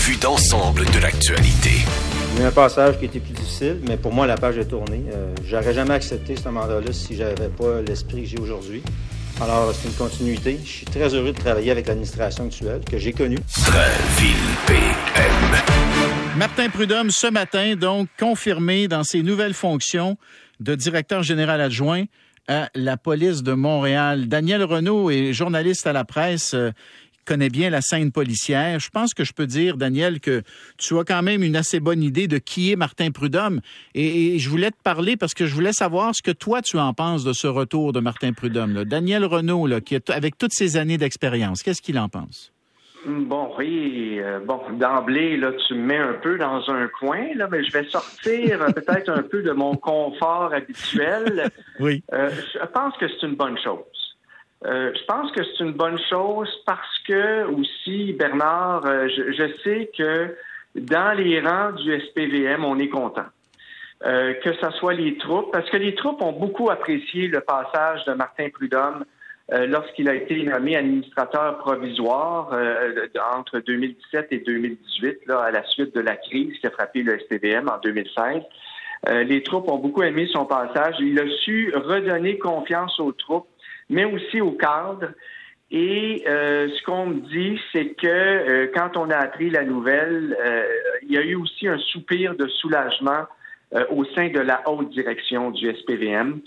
vue d'ensemble de l'actualité. Il y a eu un passage qui était plus difficile, mais pour moi, la page est tournée. Euh, J'aurais jamais accepté ce mandat-là si j'avais pas l'esprit que j'ai aujourd'hui. Alors, c'est une continuité. Je suis très heureux de travailler avec l'administration actuelle que j'ai connue. PM. Martin Prudhomme, ce matin, donc, confirmé dans ses nouvelles fonctions de directeur général adjoint à la police de Montréal. Daniel Renault est journaliste à la presse. Connaît bien la scène policière. Je pense que je peux dire, Daniel, que tu as quand même une assez bonne idée de qui est Martin Prudhomme. Et, et je voulais te parler parce que je voulais savoir ce que toi, tu en penses de ce retour de Martin Prudhomme. là. Daniel Renault, là, qui est, avec toutes ses années d'expérience, qu'est-ce qu'il en pense? Bon, oui, euh, bon, d'emblée, là, tu me mets un peu dans un coin, là, mais je vais sortir peut-être un peu de mon confort habituel. Oui. Euh, je pense que c'est une bonne chose. Euh, je pense que c'est une bonne chose parce que aussi, Bernard, euh, je, je sais que dans les rangs du SPVM, on est content. Euh, que ce soit les troupes, parce que les troupes ont beaucoup apprécié le passage de Martin Prudhomme euh, lorsqu'il a été nommé administrateur provisoire euh, entre 2017 et 2018, là, à la suite de la crise qui a frappé le SPVM en 2016. Euh, les troupes ont beaucoup aimé son passage. Il a su redonner confiance aux troupes, mais aussi aux cadres. Et euh, ce qu'on me dit, c'est que euh, quand on a appris la nouvelle, euh, il y a eu aussi un soupir de soulagement euh, au sein de la haute direction du SPVM.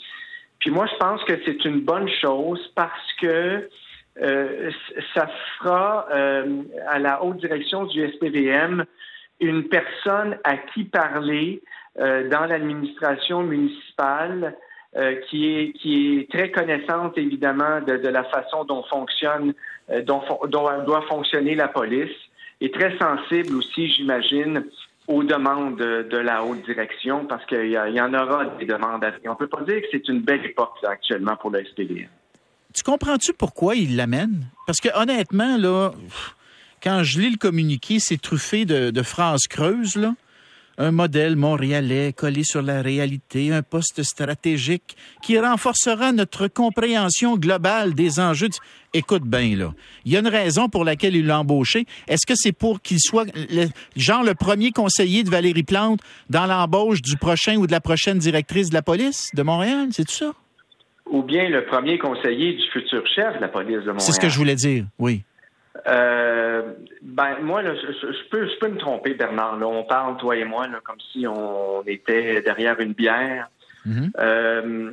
Puis moi, je pense que c'est une bonne chose parce que euh, ça fera euh, à la haute direction du SPVM une personne à qui parler dans l'administration municipale euh, qui est très connaissante évidemment de, la façon dont fonctionne euh, dont, doit fonctionner la police et très sensible aussi j'imagine aux demandes de, la haute direction parce qu'il y, en aura des demandes à. On peut pas dire que c'est une belle époque là, actuellement pour le SPVM. Tu comprends-tu pourquoi il l'amène? Parce que honnêtement, là, quand je lis le communiqué, c'est truffé de, de phrases creuses, là. Un modèle montréalais collé sur la réalité, un poste stratégique qui renforcera notre compréhension globale des enjeux. du- Écoute bien, là. Il y a une raison pour laquelle il l'a embauché. Est-ce que c'est pour qu'il soit, le- genre, le premier conseiller de Valérie Plante dans l'embauche du prochain ou de la prochaine directrice de la police de Montréal? C'est tout ça? Ou bien le premier conseiller du futur chef de la police de Montréal. C'est ce que je voulais dire, oui. Euh, ben moi, là, je, peux, je peux me tromper, Bernard. Là, on parle toi et moi là, comme si on était derrière une bière. Mhm. Euh,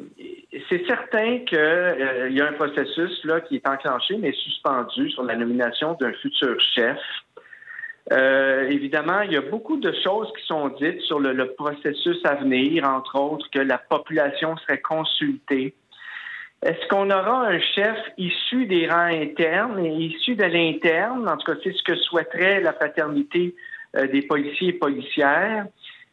c'est certain que euh, il y a un processus là qui est enclenché mais suspendu sur la nomination d'un futur chef. Euh, évidemment, il y a beaucoup de choses qui sont dites sur le, le processus à venir, entre autres que la population serait consultée. Est-ce qu'on aura un chef issu des rangs internes et issu de l'interne? En tout cas, c'est ce que souhaiterait la fraternité euh, des policiers et policières.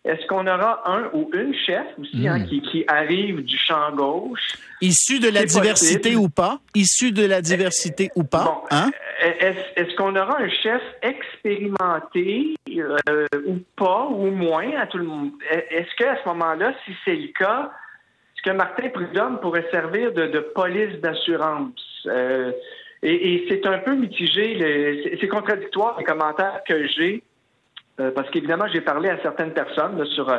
Est-ce qu'on aura un ou une chef aussi hein, Mm. qui, qui arrive du champ gauche? Issu de la diversité possible. ou pas? Issu de la diversité ou pas? Bon, Hein? euh, Est-ce qu'on aura un chef expérimenté euh, ou pas, ou moins à tout le monde? Est-ce qu'à ce moment-là, si c'est le cas, que Martin Prudhomme pourrait servir de, de police d'assurance? Euh, et et c'est un peu mitigé, c'est- contradictoire les commentaires que j'ai. euh, parce qu'évidemment, j'ai parlé à certaines personnes là, sur euh,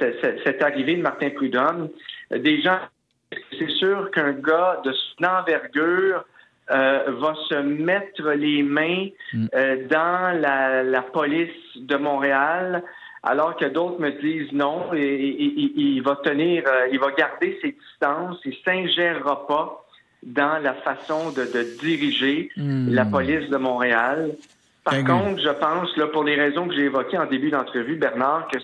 ce- ce- cette arrivée de Martin Prudhomme. Des gens, c'est sûr qu'un gars de son envergure euh, va se mettre les mains euh, dans la, la police de Montréal, alors que d'autres me disent non, et, et- et- il va tenir, euh, il va garder ses distances, il s'ingérera pas dans la façon de, de diriger Hmm. la police de Montréal. Par contre, je pense, là, pour les raisons que j'ai évoquées en début d'entrevue, Bernard, que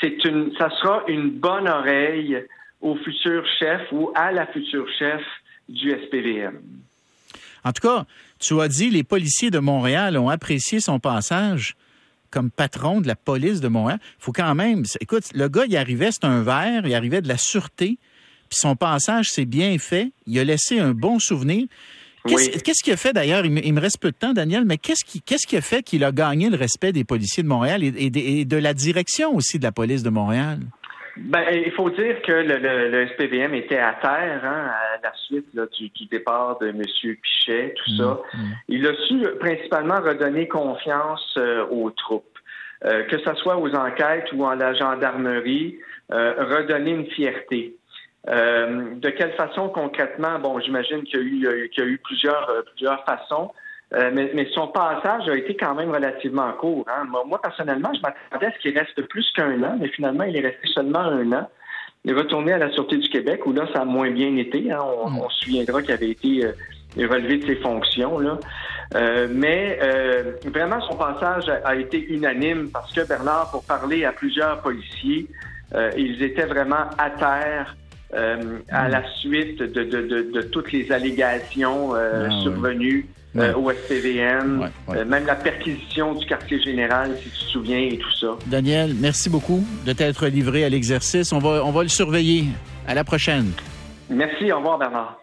c'est une, ça sera une bonne oreille au futur chef ou à la future chef du SPVM. En tout cas, tu as dit les policiers de Montréal ont apprécié son passage comme patron de la police de Montréal. faut quand même... Écoute, le gars, il arrivait, c'est un vert, il arrivait de la sûreté, puis son passage s'est bien fait. Il a laissé un bon souvenir. Qu'est-ce Oui. qu'est-ce qui a fait d'ailleurs, il, me- il me reste peu de temps, Daniel, mais qu'est-ce qui, qu'est-ce qui a fait qu'il a gagné le respect des policiers de Montréal et, et de, et de la direction aussi de la police de Montréal? Ben, il faut dire que le, le, SPVM était à terre hein, la suite là, du, du, départ de M. Pichet, tout ça. Mmh, mmh. Il a su principalement redonner confiance euh, aux troupes, euh, que ce soit aux enquêtes ou en la gendarmerie, euh, redonner une fierté. de quelle façon concrètement? Bon, j'imagine qu'il y, y, a eu plusieurs, plusieurs façons. Euh, mais, son passage a été quand même relativement court. Hein. Moi, personnellement, je m'attendais à ce qu'il reste plus qu'un an, mais finalement, il est resté seulement un an. Il est retourné à la Sûreté du Québec, où là, ça a moins bien été. Hein. Mm. On, se souviendra qu'il avait été euh, relevé de ses fonctions. Là. Euh, mais vraiment, son passage a, été unanime parce que Bernard, pour parler à plusieurs policiers, ils étaient vraiment à terre à mm. la suite de, toutes les allégations ah, survenues. Euh, au SPVM, euh, même la perquisition du quartier général, si tu te souviens, et tout ça. Daniel, merci beaucoup de t'être livré à l'exercice. On va, on va le surveiller. À la prochaine. Merci. Au revoir, Bernard.